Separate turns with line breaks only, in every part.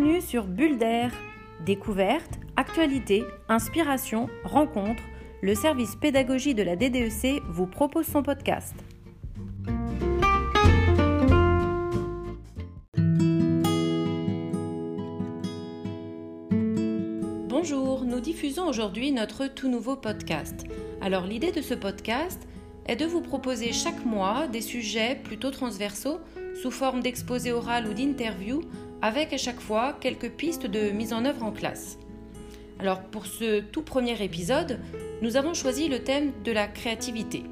Bienvenue sur Bulle d'air. Découverte, actualité, inspiration, rencontre, le service pédagogie de la DDEC vous propose son podcast. Bonjour, nous diffusons aujourd'hui notre tout nouveau podcast. Alors l'idée de ce podcast est de vous proposer chaque mois des sujets plutôt transversaux sous forme d'exposé oral ou d'interview avec à chaque fois quelques pistes de mise en œuvre en classe. Alors pour ce tout premier épisode, nous avons choisi le thème de la créativité.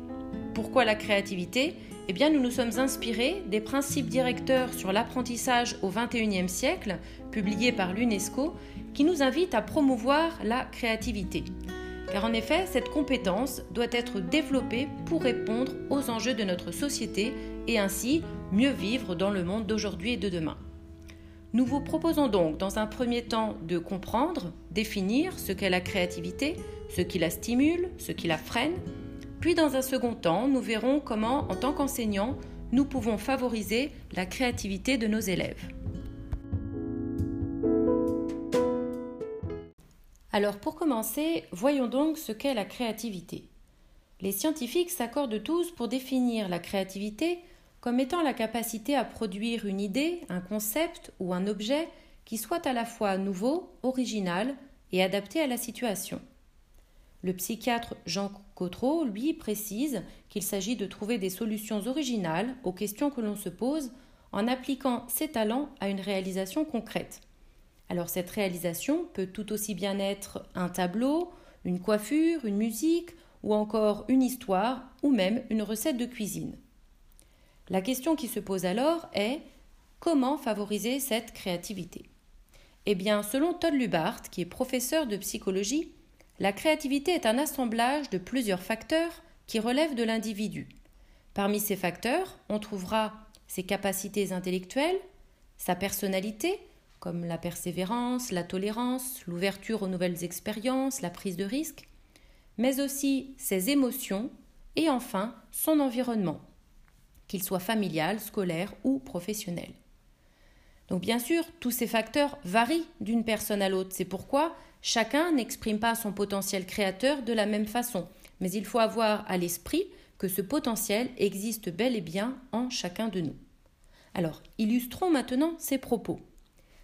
Pourquoi la créativité? Eh bien nous nous sommes inspirés des principes directeurs sur l'apprentissage au XXIe siècle, publiés par l'UNESCO, qui nous invitent à promouvoir la créativité. Car en effet, cette compétence doit être développée pour répondre aux enjeux de notre société et ainsi mieux vivre dans le monde d'aujourd'hui et de demain. Nous vous proposons donc dans un premier temps de comprendre, définir ce qu'est la créativité, ce qui la stimule, ce qui la freine, puis dans un second temps, nous verrons comment, en tant qu'enseignants, nous pouvons favoriser la créativité de nos élèves. Alors pour commencer, voyons donc ce qu'est la créativité. Les scientifiques s'accordent tous pour définir la créativité comme étant la capacité à produire une idée, un concept ou un objet qui soit à la fois nouveau, original et adapté à la situation. Le psychiatre Jean Cotreau, lui, précise qu'il s'agit de trouver des solutions originales aux questions que l'on se pose en appliquant ses talents à une réalisation concrète. Alors cette réalisation peut tout aussi bien être un tableau, une coiffure, une musique, ou encore une histoire, ou même une recette de cuisine. La question qui se pose alors est comment favoriser cette créativité? Eh bien, selon Todd Lubart, qui est professeur de psychologie, la créativité est un assemblage de plusieurs facteurs qui relèvent de l'individu. Parmi ces facteurs, on trouvera ses capacités intellectuelles, sa personnalité, comme la persévérance, la tolérance, l'ouverture aux nouvelles expériences, la prise de risque, mais aussi ses émotions et enfin son environnement, qu'il soit familial, scolaire ou professionnel. Donc bien sûr, tous ces facteurs varient d'une personne à l'autre. C'est pourquoi chacun n'exprime pas son potentiel créateur de la même façon. Mais il faut avoir à l'esprit que ce potentiel existe bel et bien en chacun de nous. Alors, illustrons maintenant ces propos.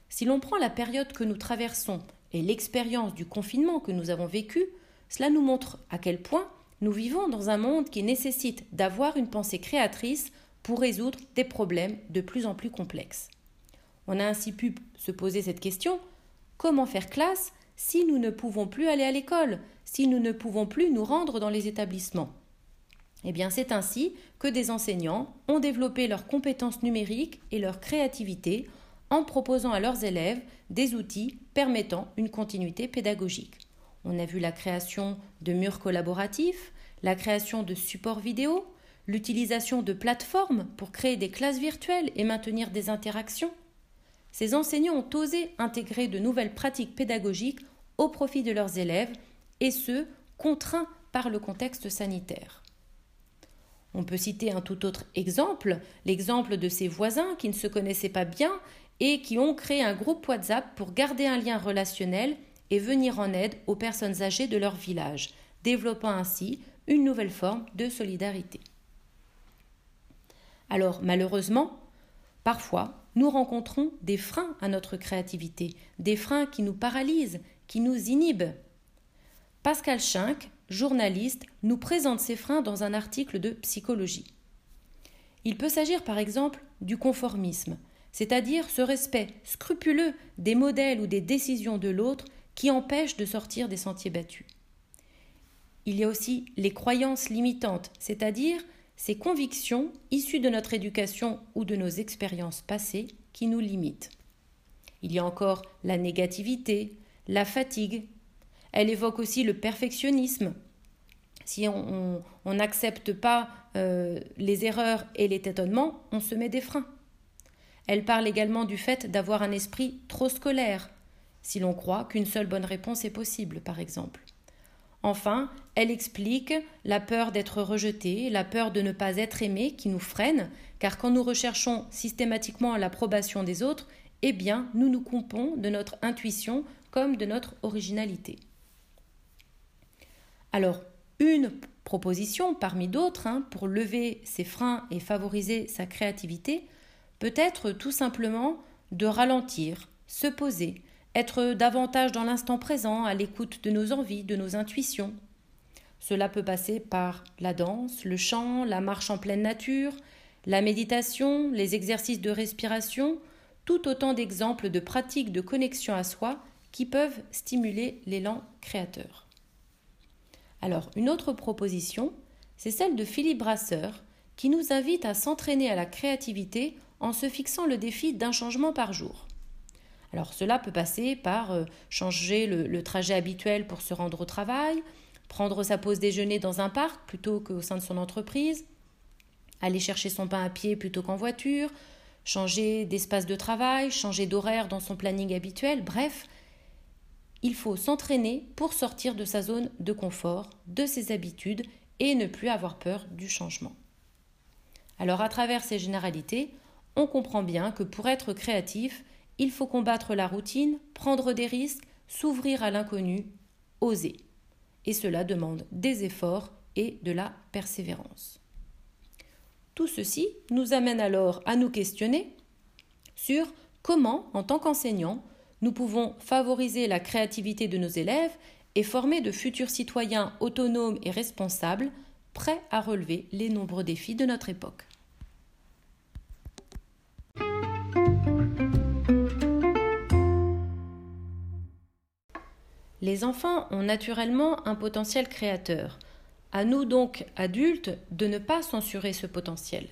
Si l'on prend la période que nous traversons et l'expérience du confinement que nous avons vécu, cela nous montre à quel point nous vivons dans un monde qui nécessite d'avoir une pensée créatrice pour résoudre des problèmes de plus en plus complexes. On a ainsi pu se poser cette question comment faire classe si nous ne pouvons plus aller à l'école, si nous ne pouvons plus nous rendre dans les établissements? Eh bien, c'est ainsi que des enseignants ont développé leurs compétences numériques et leur créativité en proposant à leurs élèves des outils permettant une continuité pédagogique. On a vu la création de murs collaboratifs, la création de supports vidéo, l'utilisation de plateformes pour créer des classes virtuelles et maintenir des interactions. Ces enseignants ont osé intégrer de nouvelles pratiques pédagogiques au profit de leurs élèves, et ce, contraints par le contexte sanitaire. On peut citer un tout autre exemple, l'exemple de ces voisins qui ne se connaissaient pas bien et qui ont créé un groupe WhatsApp pour garder un lien relationnel et venir en aide aux personnes âgées de leur village, développant ainsi une nouvelle forme de solidarité. Alors malheureusement, parfois, nous rencontrons des freins à notre créativité, des freins qui nous paralysent, qui nous inhibent. Pascal Schinck, journaliste, nous présente ces freins dans un article de psychologie. Il peut s'agir par exemple du conformisme, c'est-à-dire ce respect scrupuleux des modèles ou des décisions de l'autre qui empêche de sortir des sentiers battus. Il y a aussi les croyances limitantes, c'est-à-dire ces convictions issues de notre éducation ou de nos expériences passées qui nous limitent. Il y a encore la négativité, la fatigue. Elle évoque aussi le perfectionnisme. Si on n'accepte pas euh, les erreurs et les tâtonnements, on se met des freins. Elle parle également du fait d'avoir un esprit trop scolaire, si l'on croit qu'une seule bonne réponse est possible, par exemple. Enfin, elle explique la peur d'être rejeté, la peur de ne pas être aimé qui nous freine, car quand nous recherchons systématiquement l'approbation des autres, eh bien, nous nous coupons de notre intuition comme de notre originalité. Alors, une proposition parmi d'autres hein, pour lever ses freins et favoriser sa créativité peut être tout simplement de ralentir, se poser, être davantage dans l'instant présent, à l'écoute de nos envies, de nos intuitions. Cela peut passer par la danse, le chant, la marche en pleine nature, la méditation, les exercices de respiration, tout autant d'exemples de pratiques de connexion à soi qui peuvent stimuler l'élan créateur. Alors, une autre proposition, c'est celle de Philippe Brasseur, qui nous invite à s'entraîner à la créativité en se fixant le défi d'un changement par jour. Alors cela peut passer par euh, changer le, trajet habituel pour se rendre au travail, prendre sa pause déjeuner dans un parc plutôt qu'au sein de son entreprise, aller chercher son pain à pied plutôt qu'en voiture, changer d'espace de travail, changer d'horaire dans son planning habituel, bref, il faut s'entraîner pour sortir de sa zone de confort, de ses habitudes et ne plus avoir peur du changement. Alors à travers ces généralités, on comprend bien que pour être créatif, il faut combattre la routine, prendre des risques, s'ouvrir à l'inconnu, oser. Et cela demande des efforts et de la persévérance. Tout ceci nous amène alors à nous questionner sur comment, en tant qu'enseignants, nous pouvons favoriser la créativité de nos élèves et former de futurs citoyens autonomes et responsables, prêts à relever les nombreux défis de notre époque. Les enfants ont naturellement un potentiel créateur. À nous donc, adultes, de ne pas censurer ce potentiel.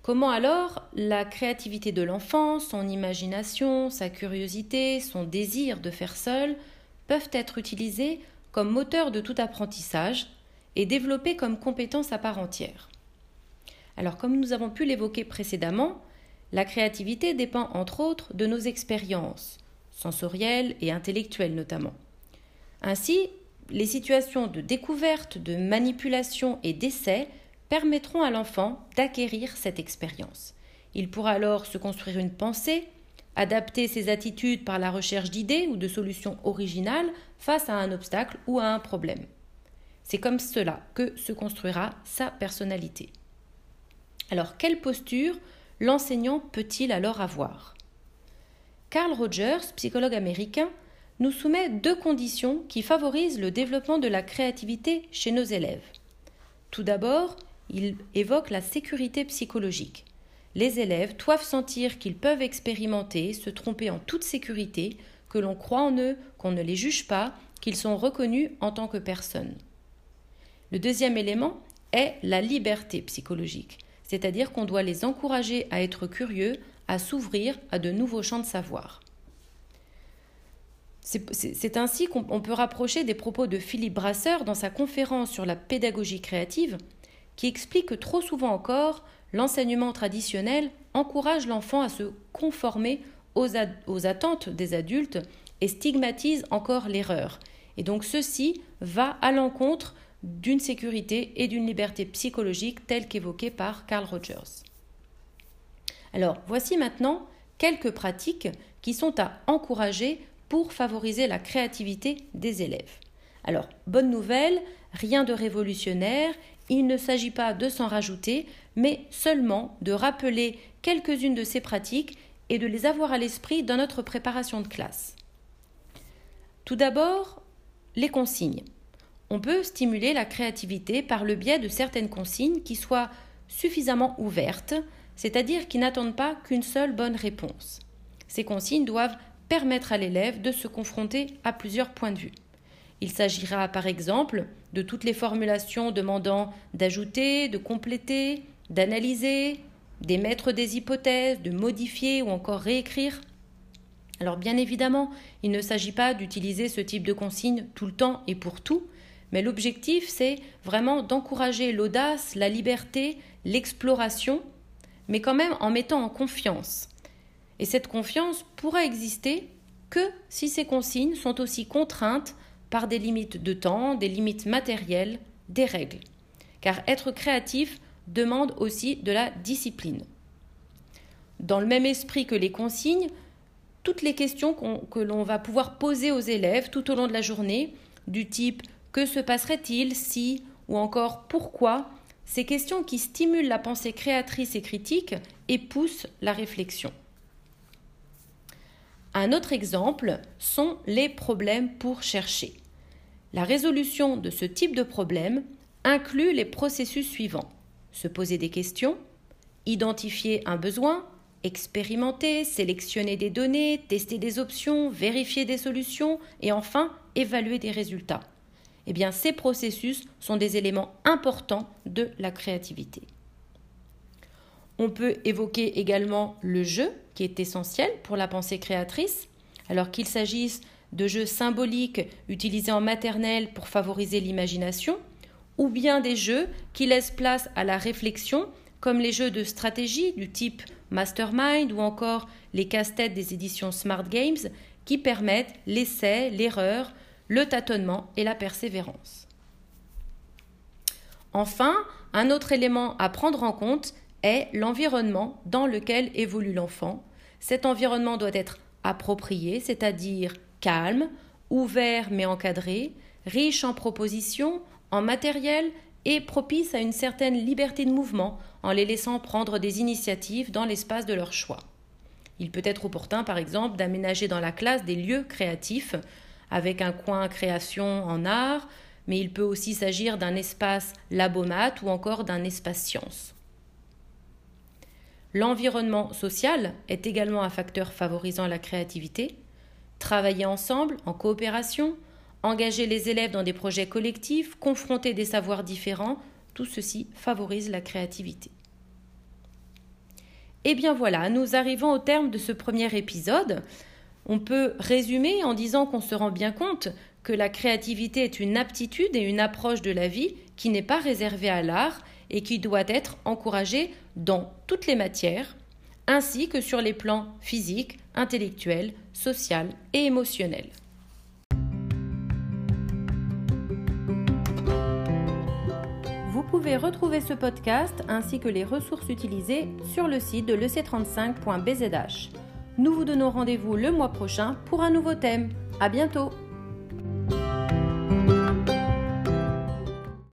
Comment alors la créativité de l'enfant, son imagination, sa curiosité, son désir de faire seul peuvent être utilisés comme moteur de tout apprentissage et développés comme compétence à part entière Alors comme nous avons pu l'évoquer précédemment, la créativité dépend entre autres de nos expériences, sensorielles et intellectuelles notamment. Ainsi, les situations de découverte, de manipulation et d'essai permettront à l'enfant d'acquérir cette expérience. Il pourra alors se construire une pensée, adapter ses attitudes par la recherche d'idées ou de solutions originales face à un obstacle ou à un problème. C'est comme cela que se construira sa personnalité. Alors, quelle posture l'enseignant peut-il alors avoir? Carl Rogers, psychologue américain, nous soumet deux conditions qui favorisent le développement de la créativité chez nos élèves. Tout d'abord, il évoque la sécurité psychologique. Les élèves doivent sentir qu'ils peuvent expérimenter, se tromper en toute sécurité, que l'on croit en eux, qu'on ne les juge pas, qu'ils sont reconnus en tant que personnes. Le deuxième élément est la liberté psychologique, c'est-à-dire qu'on doit les encourager à être curieux, à s'ouvrir à de nouveaux champs de savoir. C'est ainsi qu'on peut rapprocher des propos de Philippe Brasseur dans sa conférence sur la pédagogie créative, qui explique que trop souvent encore, l'enseignement traditionnel encourage l'enfant à se conformer aux, aux, attentes des adultes et stigmatise encore l'erreur. Et donc ceci va à l'encontre d'une sécurité et d'une liberté psychologique telle qu'évoquée par Carl Rogers. Alors voici maintenant quelques pratiques qui sont à encourager pour favoriser la créativité des élèves. Alors, bonne nouvelle, rien de révolutionnaire il ne s'agit pas de s'en rajouter, mais seulement de rappeler quelques-unes de ces pratiques et de les avoir à l'esprit dans notre préparation de classe. Tout d'abord, les consignes. On peut stimuler la créativité par le biais de certaines consignes qui soient suffisamment ouvertes, c'est-à-dire qui n'attendent pas qu'une seule bonne réponse. Ces consignes doivent permettre à l'élève de se confronter à plusieurs points de vue. Il s'agira par exemple de toutes les formulations demandant d'ajouter, de compléter, d'analyser, d'émettre des hypothèses, de modifier ou encore réécrire. Alors bien évidemment, il ne s'agit pas d'utiliser ce type de consigne tout le temps et pour tout, mais l'objectif c'est vraiment d'encourager l'audace, la liberté, l'exploration, mais quand même en mettant en confiance. Et cette confiance pourra exister que si ces consignes sont aussi contraintes par des limites de temps, des limites matérielles, des règles. Car être créatif demande aussi de la discipline. Dans le même esprit que les consignes, toutes les questions que l'on va pouvoir poser aux élèves tout au long de la journée, du type que se passerait-il si? ou encore pourquoi, ces questions qui stimulent la pensée créatrice et critique et poussent la réflexion. Un autre exemple sont les problèmes pour chercher. La résolution de ce type de problème inclut les processus suivants. Se poser des questions, identifier un besoin, expérimenter, sélectionner des données, tester des options, vérifier des solutions et enfin évaluer des résultats. Eh ces processus sont des éléments importants de la créativité. On peut évoquer également le jeu, qui est essentiel pour la pensée créatrice, alors qu'il s'agisse de jeux symboliques utilisés en maternelle pour favoriser l'imagination, ou bien des jeux qui laissent place à la réflexion, comme les jeux de stratégie du type Mastermind ou encore les casse-têtes des éditions Smart Games, qui permettent l'essai, l'erreur, le tâtonnement et la persévérance. Enfin, un autre élément à prendre en compte est l'environnement dans lequel évolue l'enfant. Cet environnement doit être approprié, c'est-à-dire calme, ouvert mais encadré, riche en propositions, en matériel et propice à une certaine liberté de mouvement en les laissant prendre des initiatives dans l'espace de leur choix. Il peut être opportun, par exemple, d'aménager dans la classe des lieux créatifs avec un coin création en art, mais il peut aussi s'agir d'un espace labomat ou encore d'un espace science. L'environnement social est également un facteur favorisant la créativité. Travailler ensemble, en coopération, engager les élèves dans des projets collectifs, confronter des savoirs différents, tout ceci favorise la créativité. Et eh bien voilà, nous arrivons au terme de ce premier épisode. On peut résumer en disant qu'on se rend bien compte que la créativité est une aptitude et une approche de la vie qui n'est pas réservée à l'art et qui doit être encouragée dans toutes les matières, ainsi que sur les plans physiques, intellectuels, social et émotionnels. Vous pouvez retrouver ce podcast ainsi que les ressources utilisées sur le site de lec35.bzh. Nous vous donnons rendez-vous le mois prochain pour un nouveau thème. À bientôt!